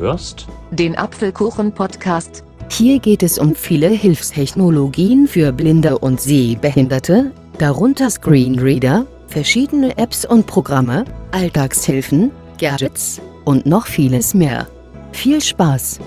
hörst den Apfelkuchen-Podcast. Hier geht es um viele Hilfstechnologien für Blinde und Sehbehinderte, darunter Screenreader, verschiedene Apps und Programme, Alltagshilfen, Gadgets und noch vieles mehr. Viel Spaß!